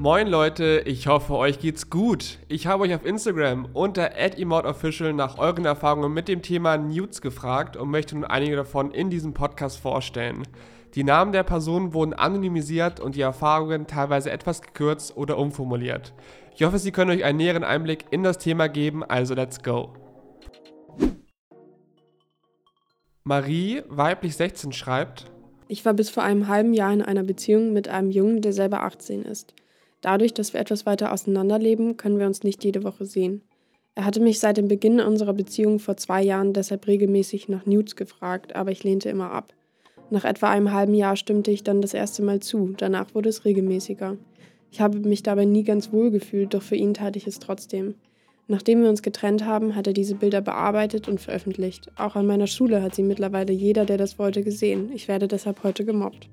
Moin Leute, ich hoffe euch geht's gut. Ich habe euch auf Instagram unter @emoteofficial nach euren Erfahrungen mit dem Thema Nudes gefragt und möchte nun einige davon in diesem Podcast vorstellen. Die Namen der Personen wurden anonymisiert und die Erfahrungen teilweise etwas gekürzt oder umformuliert. Ich hoffe, sie können euch einen näheren Einblick in das Thema geben, also let's go. Marie, weiblich 16, schreibt: Ich war bis vor einem halben Jahr in einer Beziehung mit einem Jungen, der selber 18 ist. Dadurch, dass wir etwas weiter auseinanderleben, können wir uns nicht jede Woche sehen. Er hatte mich seit dem Beginn unserer Beziehung vor zwei Jahren deshalb regelmäßig nach Nudes gefragt, aber ich lehnte immer ab. Nach etwa einem halben Jahr stimmte ich dann das erste Mal zu, danach wurde es regelmäßiger. Ich habe mich dabei nie ganz wohl gefühlt, doch für ihn tat ich es trotzdem. Nachdem wir uns getrennt haben, hat er diese Bilder bearbeitet und veröffentlicht. Auch an meiner Schule hat sie mittlerweile jeder, der das wollte, gesehen. Ich werde deshalb heute gemobbt.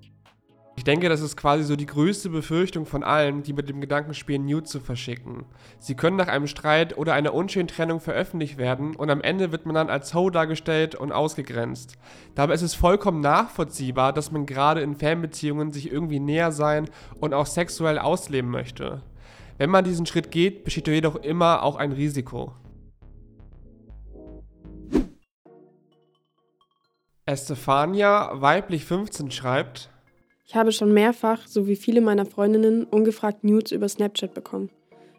Ich denke, das ist quasi so die größte Befürchtung von allen, die mit dem Gedanken spielen, Nude zu verschicken. Sie können nach einem Streit oder einer unschönen Trennung veröffentlicht werden und am Ende wird man dann als Ho dargestellt und ausgegrenzt. Dabei ist es vollkommen nachvollziehbar, dass man gerade in Fanbeziehungen sich irgendwie näher sein und auch sexuell ausleben möchte. Wenn man diesen Schritt geht, besteht jedoch immer auch ein Risiko. Estefania, weiblich 15, schreibt, ich habe schon mehrfach, so wie viele meiner Freundinnen, ungefragt Nudes über Snapchat bekommen.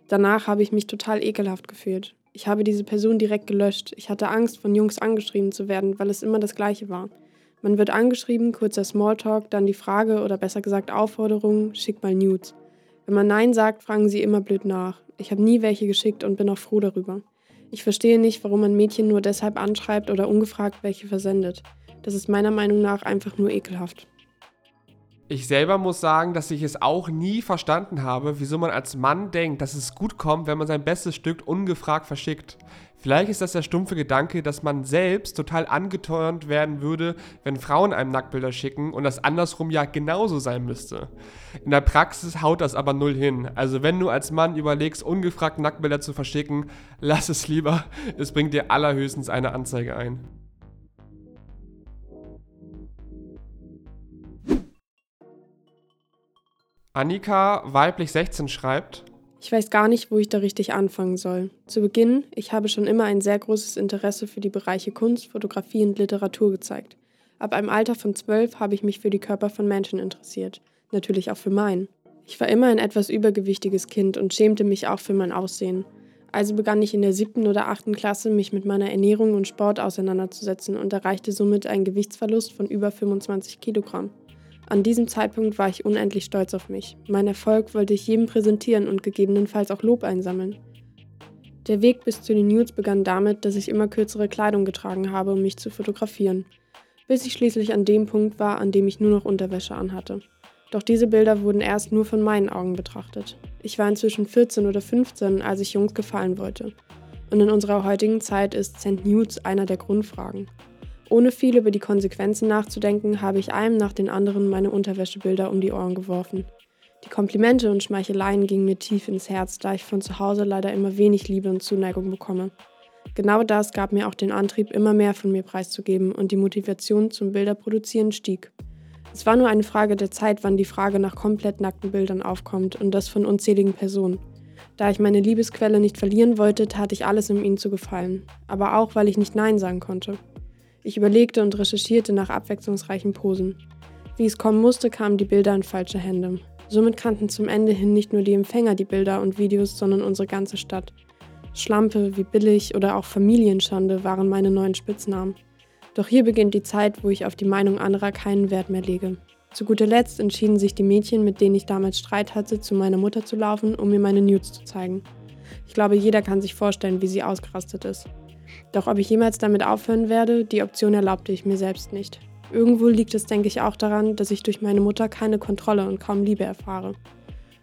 Danach habe ich mich total ekelhaft gefühlt. Ich habe diese Person direkt gelöscht. Ich hatte Angst, von Jungs angeschrieben zu werden, weil es immer das Gleiche war. Man wird angeschrieben, kurzer Smalltalk, dann die Frage oder besser gesagt Aufforderung, schick mal Nudes. Wenn man Nein sagt, fragen sie immer blöd nach. Ich habe nie welche geschickt und bin auch froh darüber. Ich verstehe nicht, warum man Mädchen nur deshalb anschreibt oder ungefragt welche versendet. Das ist meiner Meinung nach einfach nur ekelhaft. Ich selber muss sagen, dass ich es auch nie verstanden habe, wieso man als Mann denkt, dass es gut kommt, wenn man sein bestes Stück ungefragt verschickt. Vielleicht ist das der stumpfe Gedanke, dass man selbst total angeteuert werden würde, wenn Frauen einem Nacktbilder schicken und das andersrum ja genauso sein müsste. In der Praxis haut das aber null hin. Also wenn du als Mann überlegst, ungefragt Nacktbilder zu verschicken, lass es lieber. Es bringt dir allerhöchstens eine Anzeige ein. Annika, weiblich 16, schreibt, ich weiß gar nicht, wo ich da richtig anfangen soll. Zu Beginn, ich habe schon immer ein sehr großes Interesse für die Bereiche Kunst, Fotografie und Literatur gezeigt. Ab einem Alter von zwölf habe ich mich für die Körper von Menschen interessiert, natürlich auch für meinen. Ich war immer ein etwas übergewichtiges Kind und schämte mich auch für mein Aussehen. Also begann ich in der siebten oder achten Klasse, mich mit meiner Ernährung und Sport auseinanderzusetzen und erreichte somit einen Gewichtsverlust von über 25 Kilogramm. An diesem Zeitpunkt war ich unendlich stolz auf mich. Mein Erfolg wollte ich jedem präsentieren und gegebenenfalls auch Lob einsammeln. Der Weg bis zu den Nudes begann damit, dass ich immer kürzere Kleidung getragen habe, um mich zu fotografieren, bis ich schließlich an dem Punkt war, an dem ich nur noch Unterwäsche anhatte. Doch diese Bilder wurden erst nur von meinen Augen betrachtet. Ich war inzwischen 14 oder 15, als ich Jungs gefallen wollte. Und in unserer heutigen Zeit ist Send Nudes einer der Grundfragen. Ohne viel über die Konsequenzen nachzudenken, habe ich einem nach den anderen meine Unterwäschebilder um die Ohren geworfen. Die Komplimente und Schmeicheleien gingen mir tief ins Herz, da ich von zu Hause leider immer wenig Liebe und Zuneigung bekomme. Genau das gab mir auch den Antrieb, immer mehr von mir preiszugeben und die Motivation zum Bilderproduzieren stieg. Es war nur eine Frage der Zeit, wann die Frage nach komplett nackten Bildern aufkommt und das von unzähligen Personen. Da ich meine Liebesquelle nicht verlieren wollte, tat ich alles, um ihnen zu gefallen. Aber auch, weil ich nicht Nein sagen konnte. Ich überlegte und recherchierte nach abwechslungsreichen Posen. Wie es kommen musste, kamen die Bilder in falsche Hände. Somit kannten zum Ende hin nicht nur die Empfänger die Bilder und Videos, sondern unsere ganze Stadt. Schlampe, wie billig oder auch Familienschande waren meine neuen Spitznamen. Doch hier beginnt die Zeit, wo ich auf die Meinung anderer keinen Wert mehr lege. Zu guter Letzt entschieden sich die Mädchen, mit denen ich damals Streit hatte, zu meiner Mutter zu laufen, um mir meine Nudes zu zeigen. Ich glaube, jeder kann sich vorstellen, wie sie ausgerastet ist. Doch ob ich jemals damit aufhören werde, die Option erlaubte ich mir selbst nicht. Irgendwo liegt es, denke ich, auch daran, dass ich durch meine Mutter keine Kontrolle und kaum Liebe erfahre.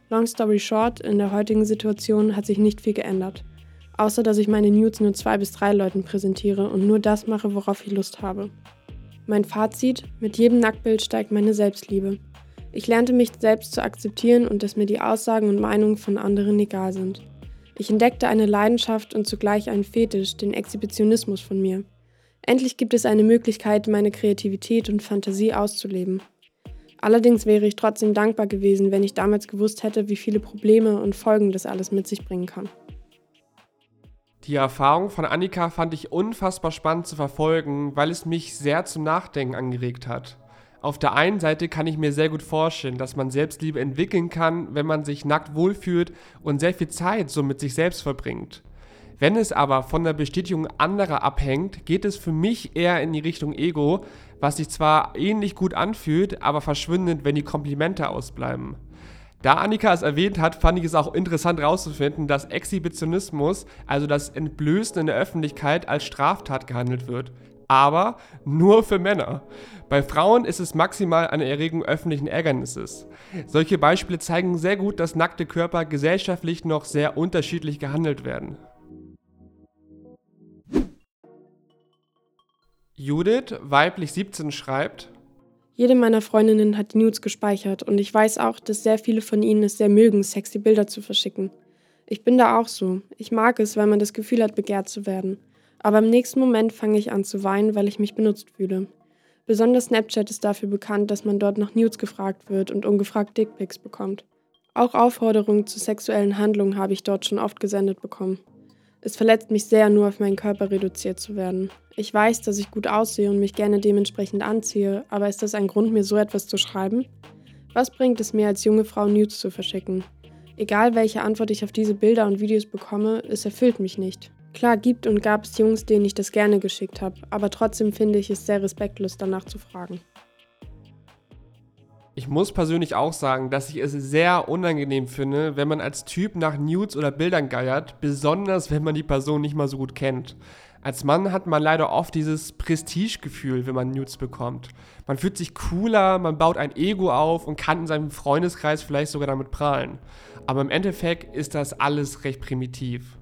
Long story short, in der heutigen Situation hat sich nicht viel geändert. Außer dass ich meine Nudes nur zwei bis drei Leuten präsentiere und nur das mache, worauf ich Lust habe. Mein Fazit: Mit jedem Nacktbild steigt meine Selbstliebe. Ich lernte mich selbst zu akzeptieren und dass mir die Aussagen und Meinungen von anderen egal sind. Ich entdeckte eine Leidenschaft und zugleich einen Fetisch, den Exhibitionismus von mir. Endlich gibt es eine Möglichkeit, meine Kreativität und Fantasie auszuleben. Allerdings wäre ich trotzdem dankbar gewesen, wenn ich damals gewusst hätte, wie viele Probleme und Folgen das alles mit sich bringen kann. Die Erfahrung von Annika fand ich unfassbar spannend zu verfolgen, weil es mich sehr zum Nachdenken angeregt hat. Auf der einen Seite kann ich mir sehr gut vorstellen, dass man Selbstliebe entwickeln kann, wenn man sich nackt wohlfühlt und sehr viel Zeit so mit sich selbst verbringt. Wenn es aber von der Bestätigung anderer abhängt, geht es für mich eher in die Richtung Ego, was sich zwar ähnlich gut anfühlt, aber verschwindet, wenn die Komplimente ausbleiben. Da Annika es erwähnt hat, fand ich es auch interessant herauszufinden, dass Exhibitionismus, also das Entblößen in der Öffentlichkeit, als Straftat gehandelt wird aber nur für Männer. Bei Frauen ist es maximal eine Erregung öffentlichen Ärgernisses. Solche Beispiele zeigen sehr gut, dass nackte Körper gesellschaftlich noch sehr unterschiedlich gehandelt werden. Judith, weiblich 17, schreibt, jede meiner Freundinnen hat die Nudes gespeichert und ich weiß auch, dass sehr viele von ihnen es sehr mögen, sexy Bilder zu verschicken. Ich bin da auch so. Ich mag es, weil man das Gefühl hat, begehrt zu werden. Aber im nächsten Moment fange ich an zu weinen, weil ich mich benutzt fühle. Besonders Snapchat ist dafür bekannt, dass man dort nach Nudes gefragt wird und ungefragt Dickpics bekommt. Auch Aufforderungen zu sexuellen Handlungen habe ich dort schon oft gesendet bekommen. Es verletzt mich sehr, nur auf meinen Körper reduziert zu werden. Ich weiß, dass ich gut aussehe und mich gerne dementsprechend anziehe, aber ist das ein Grund, mir so etwas zu schreiben? Was bringt es mir als junge Frau, Nudes zu verschicken? Egal welche Antwort ich auf diese Bilder und Videos bekomme, es erfüllt mich nicht. Klar gibt und gab es Jungs, denen ich das gerne geschickt habe, aber trotzdem finde ich es sehr respektlos, danach zu fragen. Ich muss persönlich auch sagen, dass ich es sehr unangenehm finde, wenn man als Typ nach Nudes oder Bildern geiert, besonders wenn man die Person nicht mal so gut kennt. Als Mann hat man leider oft dieses Prestigegefühl, wenn man Nudes bekommt. Man fühlt sich cooler, man baut ein Ego auf und kann in seinem Freundeskreis vielleicht sogar damit prahlen. Aber im Endeffekt ist das alles recht primitiv.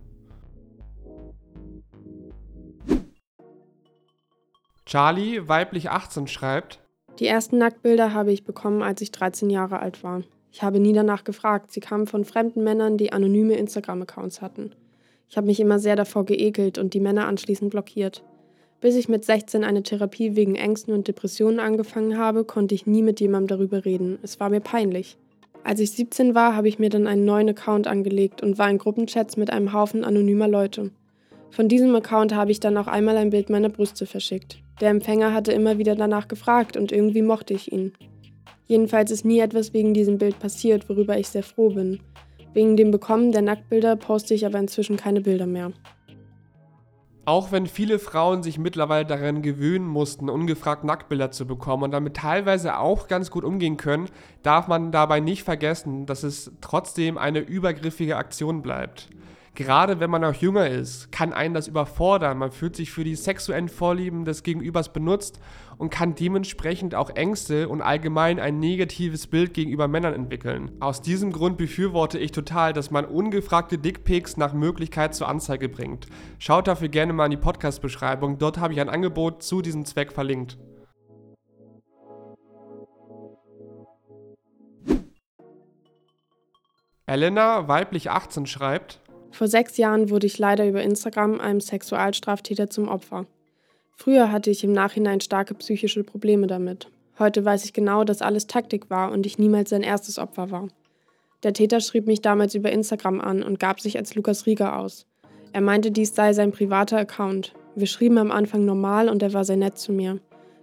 Charlie, weiblich 18, schreibt: Die ersten Nacktbilder habe ich bekommen, als ich 13 Jahre alt war. Ich habe nie danach gefragt. Sie kamen von fremden Männern, die anonyme Instagram-Accounts hatten. Ich habe mich immer sehr davor geekelt und die Männer anschließend blockiert. Bis ich mit 16 eine Therapie wegen Ängsten und Depressionen angefangen habe, konnte ich nie mit jemandem darüber reden. Es war mir peinlich. Als ich 17 war, habe ich mir dann einen neuen Account angelegt und war in Gruppenchats mit einem Haufen anonymer Leute. Von diesem Account habe ich dann auch einmal ein Bild meiner Brüste verschickt. Der Empfänger hatte immer wieder danach gefragt und irgendwie mochte ich ihn. Jedenfalls ist nie etwas wegen diesem Bild passiert, worüber ich sehr froh bin. Wegen dem Bekommen der Nacktbilder poste ich aber inzwischen keine Bilder mehr. Auch wenn viele Frauen sich mittlerweile daran gewöhnen mussten, ungefragt Nacktbilder zu bekommen und damit teilweise auch ganz gut umgehen können, darf man dabei nicht vergessen, dass es trotzdem eine übergriffige Aktion bleibt gerade wenn man auch jünger ist, kann einen das überfordern. Man fühlt sich für die sexuellen Vorlieben des Gegenübers benutzt und kann dementsprechend auch Ängste und allgemein ein negatives Bild gegenüber Männern entwickeln. Aus diesem Grund befürworte ich total, dass man ungefragte Dickpics nach Möglichkeit zur Anzeige bringt. Schaut dafür gerne mal in die Podcast-Beschreibung, dort habe ich ein Angebot zu diesem Zweck verlinkt. Elena, weiblich 18, schreibt, vor sechs Jahren wurde ich leider über Instagram einem Sexualstraftäter zum Opfer. Früher hatte ich im Nachhinein starke psychische Probleme damit. Heute weiß ich genau, dass alles Taktik war und ich niemals sein erstes Opfer war. Der Täter schrieb mich damals über Instagram an und gab sich als Lukas Rieger aus. Er meinte, dies sei sein privater Account. Wir schrieben am Anfang normal und er war sehr nett zu mir.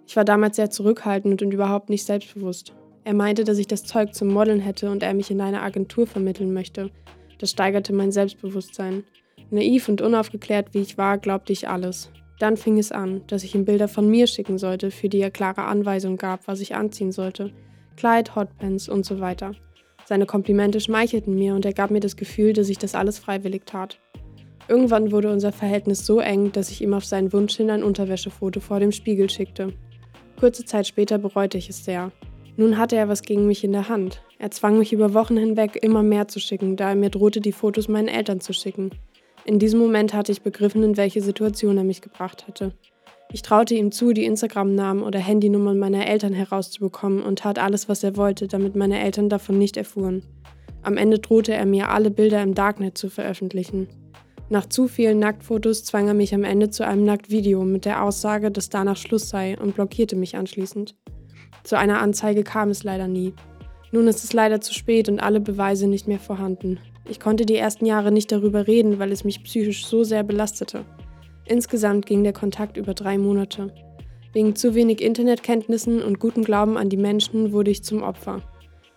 Ich war damals sehr zurückhaltend und überhaupt nicht selbstbewusst. Er meinte, dass ich das Zeug zum Modeln hätte und er mich in eine Agentur vermitteln möchte. Das steigerte mein Selbstbewusstsein. Naiv und unaufgeklärt wie ich war, glaubte ich alles. Dann fing es an, dass ich ihm Bilder von mir schicken sollte, für die er klare Anweisungen gab, was ich anziehen sollte. Kleid, Hotpants und so weiter. Seine Komplimente schmeichelten mir und er gab mir das Gefühl, dass ich das alles freiwillig tat. Irgendwann wurde unser Verhältnis so eng, dass ich ihm auf seinen Wunsch hin ein Unterwäschefoto vor dem Spiegel schickte. Kurze Zeit später bereute ich es sehr. Nun hatte er was gegen mich in der Hand. Er zwang mich über Wochen hinweg immer mehr zu schicken, da er mir drohte, die Fotos meinen Eltern zu schicken. In diesem Moment hatte ich begriffen, in welche Situation er mich gebracht hatte. Ich traute ihm zu, die Instagram-Namen oder Handynummern meiner Eltern herauszubekommen und tat alles, was er wollte, damit meine Eltern davon nicht erfuhren. Am Ende drohte er mir, alle Bilder im Darknet zu veröffentlichen. Nach zu vielen Nacktfotos zwang er mich am Ende zu einem Nacktvideo mit der Aussage, dass danach Schluss sei und blockierte mich anschließend. Zu einer Anzeige kam es leider nie. Nun ist es leider zu spät und alle Beweise nicht mehr vorhanden. Ich konnte die ersten Jahre nicht darüber reden, weil es mich psychisch so sehr belastete. Insgesamt ging der Kontakt über drei Monate. Wegen zu wenig Internetkenntnissen und gutem Glauben an die Menschen wurde ich zum Opfer.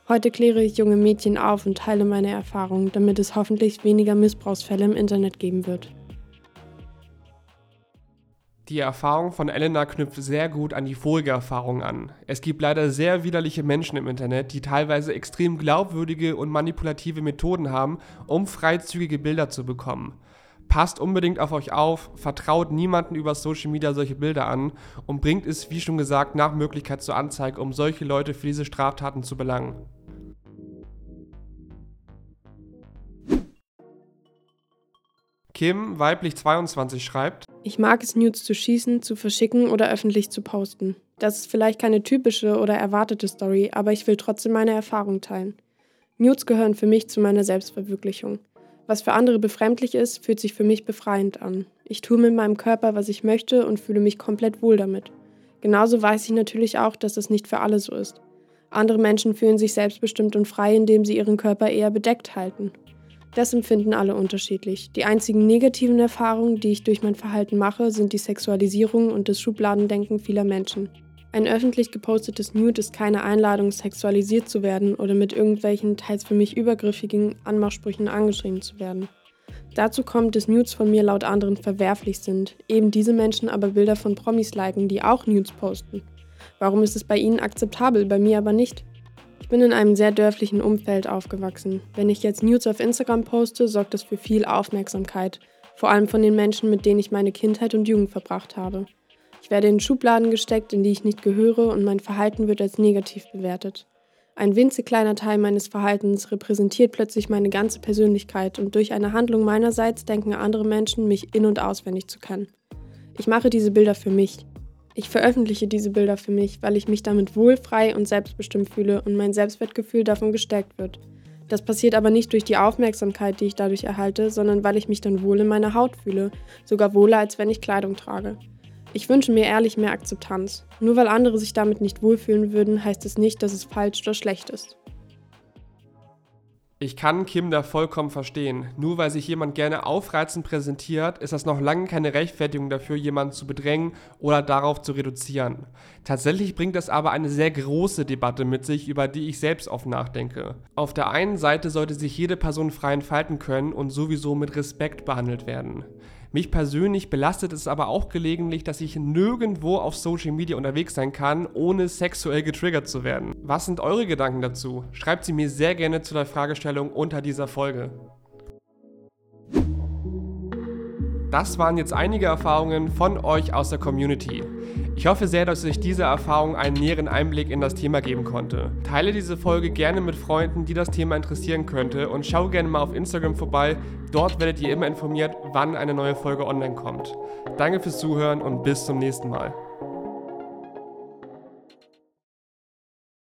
Heute kläre ich junge Mädchen auf und teile meine Erfahrungen, damit es hoffentlich weniger Missbrauchsfälle im Internet geben wird. Die Erfahrung von Elena knüpft sehr gut an die vorige Erfahrung an. Es gibt leider sehr widerliche Menschen im Internet, die teilweise extrem glaubwürdige und manipulative Methoden haben, um freizügige Bilder zu bekommen. Passt unbedingt auf euch auf, vertraut niemanden über Social Media solche Bilder an und bringt es, wie schon gesagt, nach Möglichkeit zur Anzeige, um solche Leute für diese Straftaten zu belangen. Kim, weiblich 22, schreibt: Ich mag es, Nudes zu schießen, zu verschicken oder öffentlich zu posten. Das ist vielleicht keine typische oder erwartete Story, aber ich will trotzdem meine Erfahrung teilen. Nudes gehören für mich zu meiner Selbstverwirklichung. Was für andere befremdlich ist, fühlt sich für mich befreiend an. Ich tue mit meinem Körper, was ich möchte und fühle mich komplett wohl damit. Genauso weiß ich natürlich auch, dass das nicht für alle so ist. Andere Menschen fühlen sich selbstbestimmt und frei, indem sie ihren Körper eher bedeckt halten. Das empfinden alle unterschiedlich. Die einzigen negativen Erfahrungen, die ich durch mein Verhalten mache, sind die Sexualisierung und das Schubladendenken vieler Menschen. Ein öffentlich gepostetes Nude ist keine Einladung, sexualisiert zu werden oder mit irgendwelchen, teils für mich übergriffigen Anmachsprüchen angeschrieben zu werden. Dazu kommt, dass Nudes von mir laut anderen verwerflich sind, eben diese Menschen aber Bilder von Promis liken, die auch Nudes posten. Warum ist es bei ihnen akzeptabel, bei mir aber nicht? Ich bin in einem sehr dörflichen Umfeld aufgewachsen. Wenn ich jetzt Nudes auf Instagram poste, sorgt das für viel Aufmerksamkeit, vor allem von den Menschen, mit denen ich meine Kindheit und Jugend verbracht habe. Ich werde in Schubladen gesteckt, in die ich nicht gehöre und mein Verhalten wird als negativ bewertet. Ein winzig kleiner Teil meines Verhaltens repräsentiert plötzlich meine ganze Persönlichkeit und durch eine Handlung meinerseits denken andere Menschen, mich in- und auswendig zu kennen. Ich mache diese Bilder für mich, ich veröffentliche diese Bilder für mich, weil ich mich damit wohl, frei und selbstbestimmt fühle und mein Selbstwertgefühl davon gestärkt wird. Das passiert aber nicht durch die Aufmerksamkeit, die ich dadurch erhalte, sondern weil ich mich dann wohl in meiner Haut fühle, sogar wohler als wenn ich Kleidung trage. Ich wünsche mir ehrlich mehr Akzeptanz. Nur weil andere sich damit nicht wohlfühlen würden, heißt es nicht, dass es falsch oder schlecht ist. Ich kann Kim da vollkommen verstehen. Nur weil sich jemand gerne aufreizend präsentiert, ist das noch lange keine Rechtfertigung dafür, jemanden zu bedrängen oder darauf zu reduzieren. Tatsächlich bringt das aber eine sehr große Debatte mit sich, über die ich selbst oft nachdenke. Auf der einen Seite sollte sich jede Person frei entfalten können und sowieso mit Respekt behandelt werden. Mich persönlich belastet es aber auch gelegentlich, dass ich nirgendwo auf Social Media unterwegs sein kann, ohne sexuell getriggert zu werden. Was sind eure Gedanken dazu? Schreibt sie mir sehr gerne zu der Fragestellung unter dieser Folge. Das waren jetzt einige Erfahrungen von euch aus der Community. Ich hoffe sehr, dass euch diese Erfahrung einen näheren Einblick in das Thema geben konnte. Teile diese Folge gerne mit Freunden, die das Thema interessieren könnte und schau gerne mal auf Instagram vorbei. Dort werdet ihr immer informiert, wann eine neue Folge online kommt. Danke fürs Zuhören und bis zum nächsten Mal.